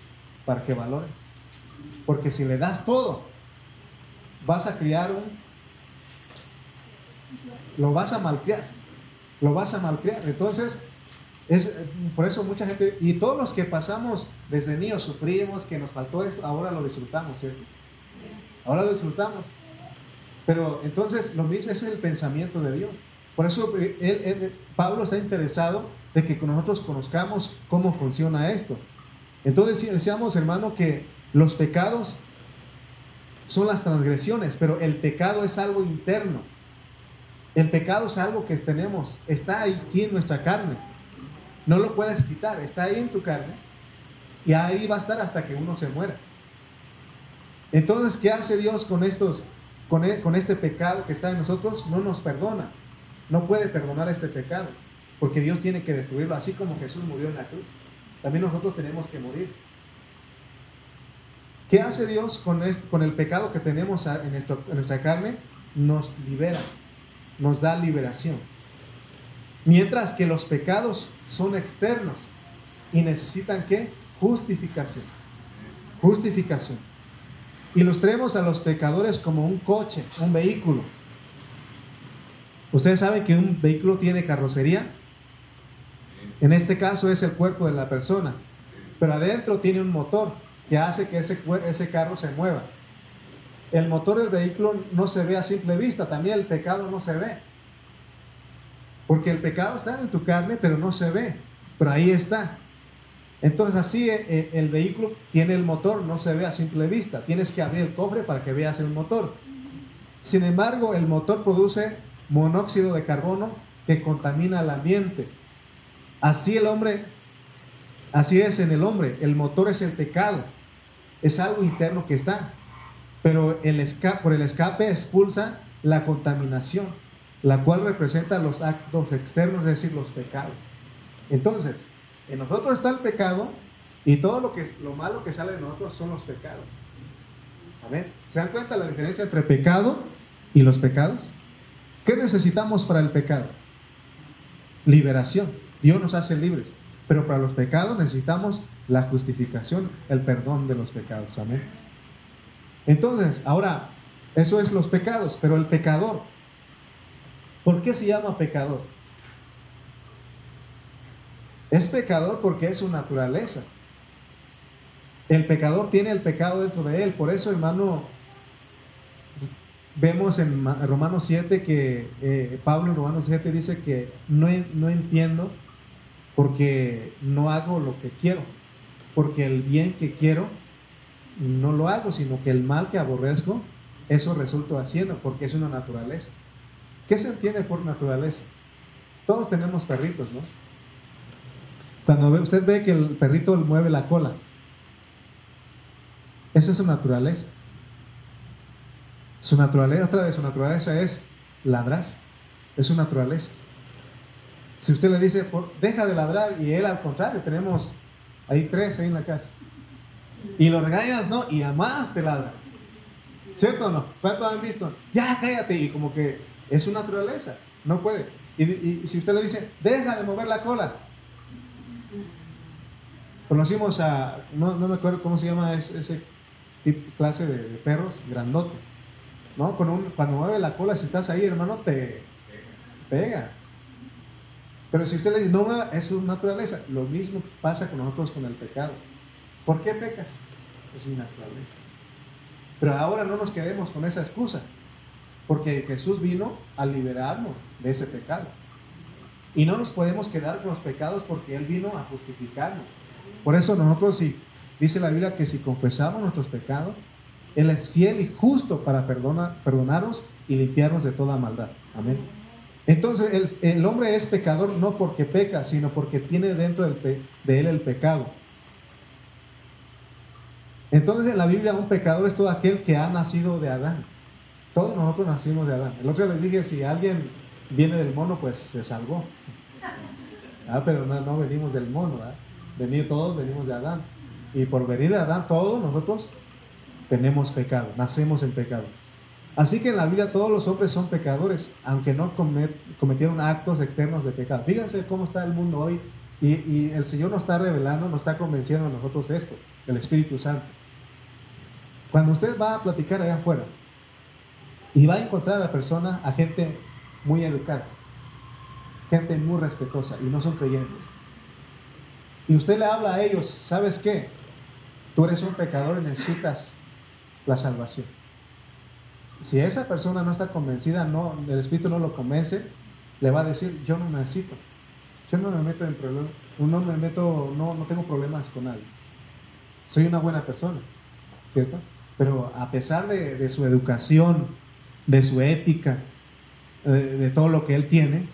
Para que valoren. Porque si le das todo, vas a criar un... Lo vas a malcriar. Lo vas a malcriar. Entonces, es, por eso mucha gente, y todos los que pasamos desde niños sufrimos, que nos faltó esto, ahora lo disfrutamos. Ahora lo disfrutamos. Pero entonces lo mismo es el pensamiento de Dios. Por eso eh, Pablo está interesado de que nosotros conozcamos cómo funciona esto. Entonces decíamos, hermano, que los pecados son las transgresiones, pero el pecado es algo interno. El pecado es algo que tenemos, está aquí en nuestra carne. No lo puedes quitar, está ahí en tu carne y ahí va a estar hasta que uno se muera. Entonces, ¿qué hace Dios con estos, con, e, con este pecado que está en nosotros? No nos perdona. No puede perdonar este pecado, porque Dios tiene que destruirlo, así como Jesús murió en la cruz. También nosotros tenemos que morir. ¿Qué hace Dios con, el pecado que tenemos en, en nuestra carne? Nos libera, nos da liberación. Mientras que los pecados son externos y necesitan qué? Justificación. Justificación. Ilustremos a los pecadores como un coche, un vehículo. Ustedes saben que un vehículo tiene carrocería. En este caso es el cuerpo de la persona. Pero adentro tiene un motor que hace que ese, ese carro se mueva. El motor del vehículo no se ve a simple vista, también el pecado no se ve. Porque el pecado está en tu carne, pero no se ve. Pero ahí está. Entonces así eh, eh, el vehículo tiene el motor, no se ve a simple vista. Tienes que abrir el cofre para que veas el motor. Sin embargo, el motor produce monóxido de carbono que contamina el ambiente. Así el hombre, así es en el hombre. El motor es el pecado. Es algo interno que está. Pero por el escape expulsa la contaminación, la cual representa los actos externos, es decir, los pecados. Entonces, en nosotros está el pecado y todo lo que lo malo que sale de nosotros son los pecados. Amén. ¿Se dan cuenta la diferencia entre pecado y los pecados? ¿Qué necesitamos para el pecado? Liberación. Dios nos hace libres. Pero para los pecados necesitamos la justificación, el perdón de los pecados. Amén. Entonces, ahora, eso es los pecados, pero el pecador, ¿por qué se llama pecador? Es pecador porque es su naturaleza. El pecador tiene el pecado dentro de él. Por eso, hermano, vemos en Romanos 7 que eh, Pablo en Romanos 7 dice que no, no entiendo porque no hago lo que quiero. Porque el bien que quiero no lo hago, sino que el mal que aborrezco, eso resulta haciendo, porque es una naturaleza. ¿Qué se entiende por naturaleza? Todos tenemos perritos, ¿no? Cuando usted ve que el perrito mueve la cola, esa es su naturaleza. Su naturaleza, otra de su naturaleza es ladrar. Es su naturaleza. Si usted le dice, deja de ladrar, y él al contrario, tenemos ahí tres ahí en la casa. Y lo regañas, ¿no? Y además te ladra. ¿Cierto o no? ¿Cuántos han visto? Ya, cállate. Y como que es su naturaleza. No puede. Y, si usted le dice, deja de mover la cola, Conocimos a, no, me acuerdo cómo se llama ese, clase de, perros, grandote. ¿no? Con un, cuando mueve la cola, si estás ahí, hermano, te pega. Pero si usted le dice, no, es su naturaleza, lo mismo pasa con nosotros con el pecado. ¿Por qué pecas? Es mi naturaleza. Pero ahora no nos quedemos con esa excusa, porque Jesús vino a liberarnos de ese pecado. Y no nos podemos quedar con los pecados porque Él vino a justificarnos. Por eso nosotros, si dice la Biblia que si confesamos nuestros pecados, Él es fiel y justo para perdonar, perdonarnos y limpiarnos de toda maldad. Amén. Entonces el, el, hombre es pecador no porque peca, sino porque tiene dentro de él el pecado. Entonces en la Biblia un pecador es todo aquel que ha nacido de Adán. Todos nosotros nacimos de Adán. El otro día les dije, si alguien viene del mono, pues se salvó. Ah, pero no, no, venimos del mono, ¿verdad? Venir todos venimos de Adán. Y por venir de Adán, todos nosotros tenemos pecado, nacemos en pecado. Así que en la Biblia todos los hombres son pecadores, aunque no cometieron actos externos de pecado. Fíjense cómo está el mundo hoy y, el Señor nos está revelando, nos está convenciendo a nosotros esto, el Espíritu Santo. Cuando usted va a platicar allá afuera y va a encontrar a la persona, a gente muy educada, gente muy respetuosa y no son creyentes, y usted le habla a ellos, ¿sabes qué? Tú eres un pecador y necesitas la salvación. Si esa persona no está convencida, no, el Espíritu no lo convence, le va a decir, yo no necesito. Yo no me meto en problemas, no me meto, no, no tengo problemas con nadie. Soy una buena persona, ¿cierto? Pero a pesar de, su educación, de su ética, eh, de, todo lo que él tiene,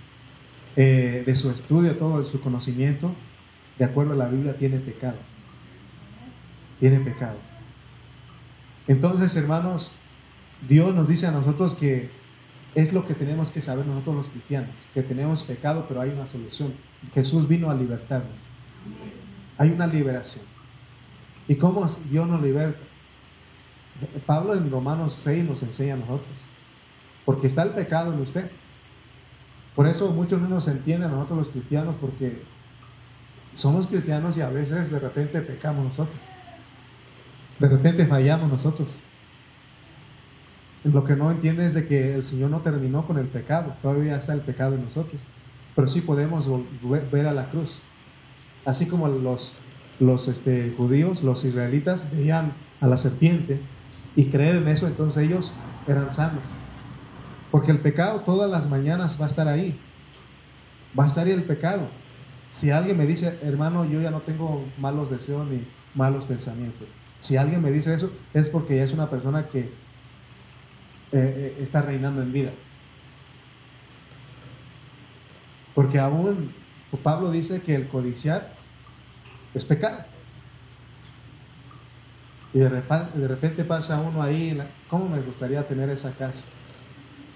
eh, de su estudio, todo de su conocimiento, de acuerdo a la Biblia, tiene pecado. Tiene pecado. Entonces, hermanos, Dios nos dice a nosotros que es lo que tenemos que saber nosotros los cristianos, que tenemos pecado, pero hay una solución. Jesús vino a libertarnos. Hay una liberación. ¿Y cómo Dios nos liberta? Pablo en Romanos 6 nos enseña a nosotros. Porque está el pecado en usted. Por eso muchos no nos entienden a nosotros los cristianos porque somos cristianos y a veces de repente pecamos nosotros. De repente fallamos nosotros. Lo que no entiende es de que el Señor no terminó con el pecado, todavía está el pecado en nosotros, pero sí podemos ver a la cruz. Así como los, este, judíos, los israelitas veían a la serpiente y creer en eso, entonces ellos eran sanos. Porque el pecado todas las mañanas va a estar ahí. Va a estar ahí el pecado. Si alguien me dice, hermano, yo ya no tengo malos deseos ni malos pensamientos. Si alguien me dice eso, es porque ya es una persona que eh, eh, está reinando en vida. Porque aún Pablo dice que el codiciar es pecado. Y de repente, de repente pasa uno ahí, ¿cómo me gustaría tener esa casa?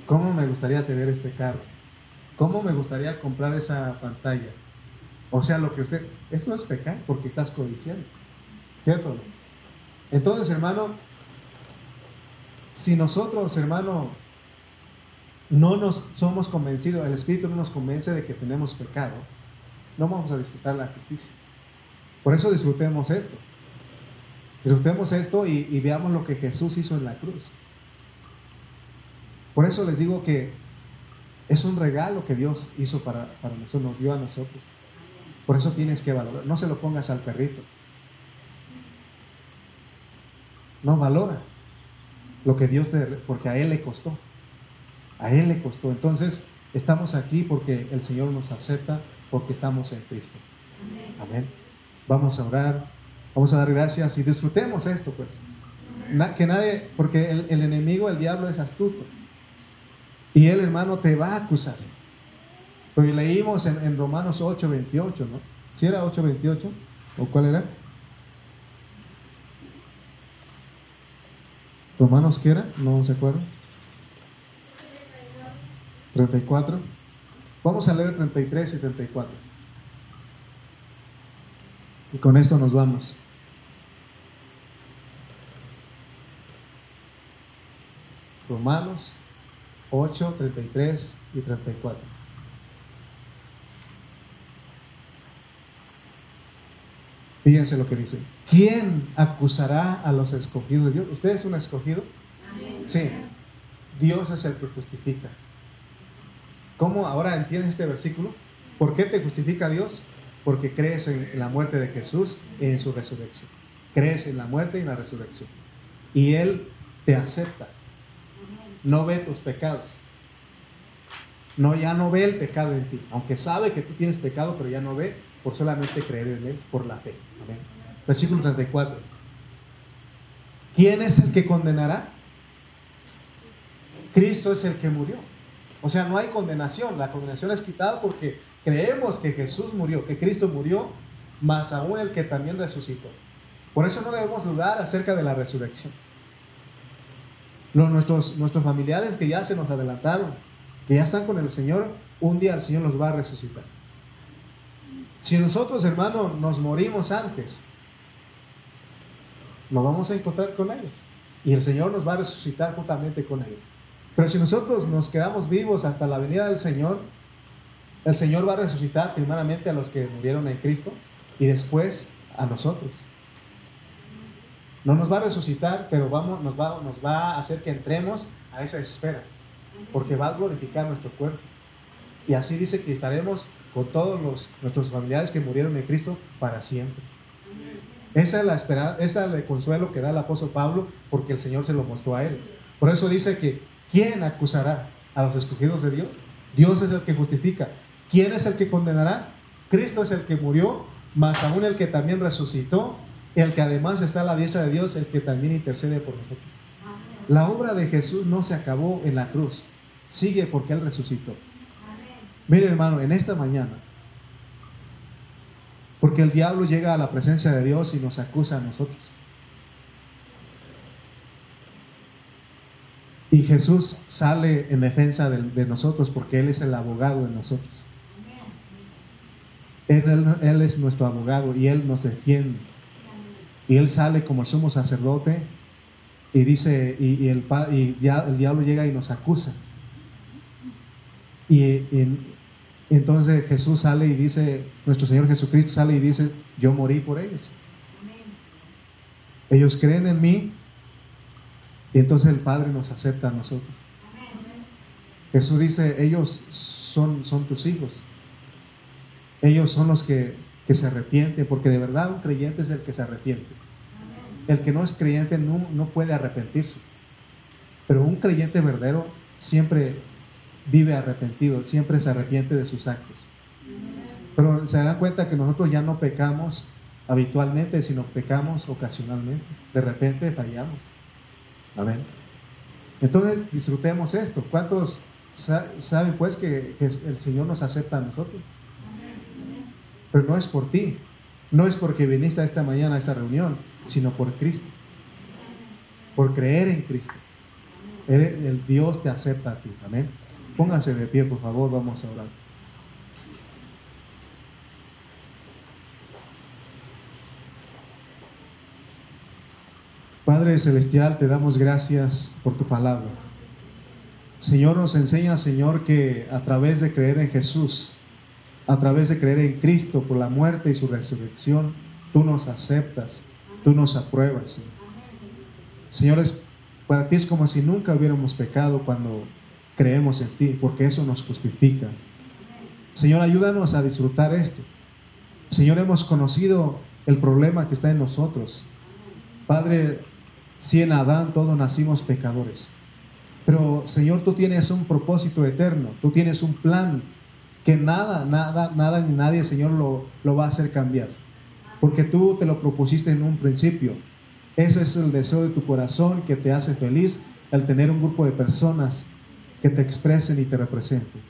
¿Cómo me gustaría tener este carro? ¿Cómo me gustaría comprar esa pantalla? O sea, lo que usted, eso es pecado porque estás codiciando. ¿Cierto? Entonces, hermano, si nosotros, hermano, no nos somos convencidos, el Espíritu no nos convence de que tenemos pecado, no vamos a disfrutar la justicia. Por eso disfrutemos esto. Disfrutemos esto y, veamos lo que Jesús hizo en la cruz. Por eso les digo que es un regalo que Dios hizo para, para nosotros, nos dio a nosotros. Por eso tienes que valorar. No se lo pongas al perrito. No valora lo que Dios te, porque a Él le costó. A Él le costó. Entonces, estamos aquí porque el Señor nos acepta, porque estamos en Cristo. Amén. Vamos a orar, vamos a dar gracias y disfrutemos esto, pues. que nadie, porque el, enemigo, el diablo es astuto. Y él, hermano, te va a acusar. Porque leímos en, en Romanos 8, 28, ¿no? ¿Si era 8, 28? ¿O cuál era? Romanos, ¿qué era? No se acuerda. 34. Vamos a leer 33 y 34. Y con esto nos vamos. Romanos 8, 33 y 34. Fíjense lo que dice. ¿Quién acusará a los escogidos de Dios? ¿Usted es un escogido? Sí. Dios es el que justifica. ¿Cómo ahora entiende este versículo? ¿Por qué te justifica Dios? Porque crees en la muerte de Jesús y en su resurrección. Crees en la muerte y en la resurrección. Y Él te acepta. No ve tus pecados. No, ya no ve el pecado en ti. Aunque sabe que tú tienes pecado, pero ya no ve por solamente creer en Él por la fe. Versículo 34. ¿Quién es el que condenará? Cristo es el que murió. O sea, no hay condenación. La condenación es quitada porque creemos que Jesús murió, que Cristo murió, más aún el que también resucitó. Por eso no debemos dudar acerca de la resurrección. Los, nuestros, nuestros familiares que ya se nos adelantaron, que ya están con el Señor, un día el Señor los va a resucitar. Si nosotros, hermanos, nos morimos antes, nos vamos a encontrar con ellos. Y el Señor nos va a resucitar juntamente con ellos. Pero si nosotros nos quedamos vivos hasta la venida del Señor, el Señor va a resucitar primeramente a los que murieron en Cristo y después a nosotros. No nos va a resucitar, pero vamos, nos, va, nos va a hacer que entremos a esa esfera, porque va a glorificar nuestro cuerpo. Y así dice que estaremos con todos los, nuestros familiares que murieron en Cristo para siempre. Esa es la esperanza, esa es el consuelo que da el apóstol Pablo porque el Señor se lo mostró a él. Por eso dice que ¿quién acusará a los escogidos de Dios? Dios es el que justifica. ¿Quién es el que condenará? Cristo es el que murió, más aún el que también resucitó, el que además está a la diestra de Dios, el que también intercede por nosotros. La obra de Jesús no se acabó en la cruz, sigue porque Él resucitó. Mire hermano, en esta mañana, porque el diablo llega a la presencia de Dios y nos acusa a nosotros. Y Jesús sale en defensa de, nosotros porque Él es el abogado de nosotros. Él, es nuestro abogado y Él nos defiende. Y Él sale como el sumo sacerdote y dice, y, el, diablo llega y nos acusa. Y, entonces Jesús sale y dice, nuestro Señor Jesucristo sale y dice, yo morí por ellos. Ellos creen en mí y entonces el Padre nos acepta a nosotros. Jesús dice, ellos son, son tus hijos. Ellos son los que, se arrepienten, porque de verdad un creyente es el que se arrepiente. El que no es creyente no, no puede arrepentirse. Pero un creyente verdadero siempre vive arrepentido, siempre se arrepiente de sus actos. Pero se dan cuenta que nosotros ya no pecamos habitualmente, sino pecamos ocasionalmente. De repente fallamos. Amén. Entonces disfrutemos esto. ¿Cuántos saben pues que, el Señor nos acepta a nosotros? Pero no es por ti, no es porque viniste esta mañana a esta reunión, sino por Cristo. Por creer en Cristo. El Dios te acepta a ti. Amén. Pónganse de pie, por favor, vamos a orar. Padre Celestial, te damos gracias por tu palabra. Señor, nos enseña, Señor, que a través de creer en Jesús, a través de creer en Cristo por la muerte y su resurrección, tú nos aceptas, tú nos apruebas. Señor, para ti es como si nunca hubiéramos pecado cuando creemos en ti, porque eso nos justifica. Señor, ayúdanos a disfrutar esto. Señor, hemos conocido el problema que está en nosotros. Padre, si en Adán todos nacimos pecadores. Pero Señor, tú tienes un propósito eterno, tú tienes un plan que nada, nada, nada ni nadie, Señor, lo, lo va a hacer cambiar. Porque tú te lo propusiste en un principio. Ese es el deseo de tu corazón que te hace feliz el tener un grupo de personas que te expresen y te representen.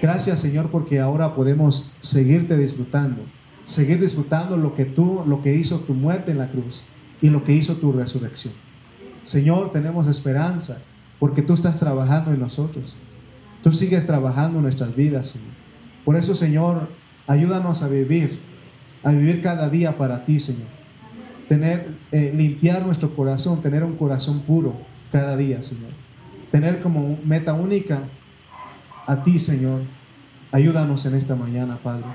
Gracias, Señor, porque ahora podemos seguirte disfrutando, seguir disfrutando lo que tú, lo que hizo tu muerte en la cruz y lo que hizo tu resurrección. Señor, tenemos esperanza porque tú estás trabajando en nosotros. Tú sigues trabajando en nuestras vidas, Señor. Por eso, Señor, ayúdanos a vivir, a vivir cada día para ti, Señor. Tener, eh, limpiar nuestro corazón, tener un corazón puro cada día, Señor. Tener como meta única a ti, Señor. Ayúdanos en esta mañana, Padre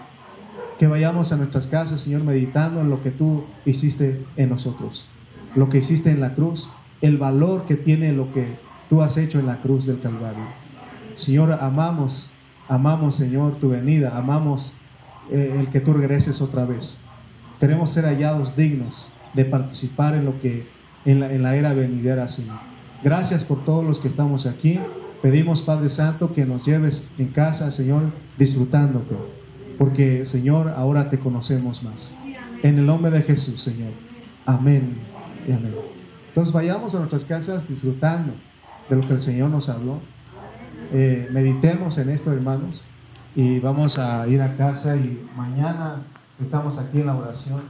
que vayamos a nuestras casas, Señor, meditando en lo que tú hiciste en nosotros, lo que hiciste en la cruz, el valor que tiene lo que tú has hecho en la cruz del Calvario. Señor, amamos Amamos, Señor, tu venida. Amamos eh, el que tú regreses otra vez. Queremos ser hallados dignos de participar en lo que en la, en la era venidera, Señor. Gracias por todos los que estamos aquí. Pedimos, Padre Santo, que nos lleves en casa, Señor, disfrutándote. Porque, Señor, ahora te conocemos más. En el nombre de Jesús, Señor. Amén y amén. Entonces vayamos a nuestras casas disfrutando de lo que el Señor nos habló. Eh, meditemos en esto, hermanos, y vamos a ir a casa y mañana estamos aquí en la oración.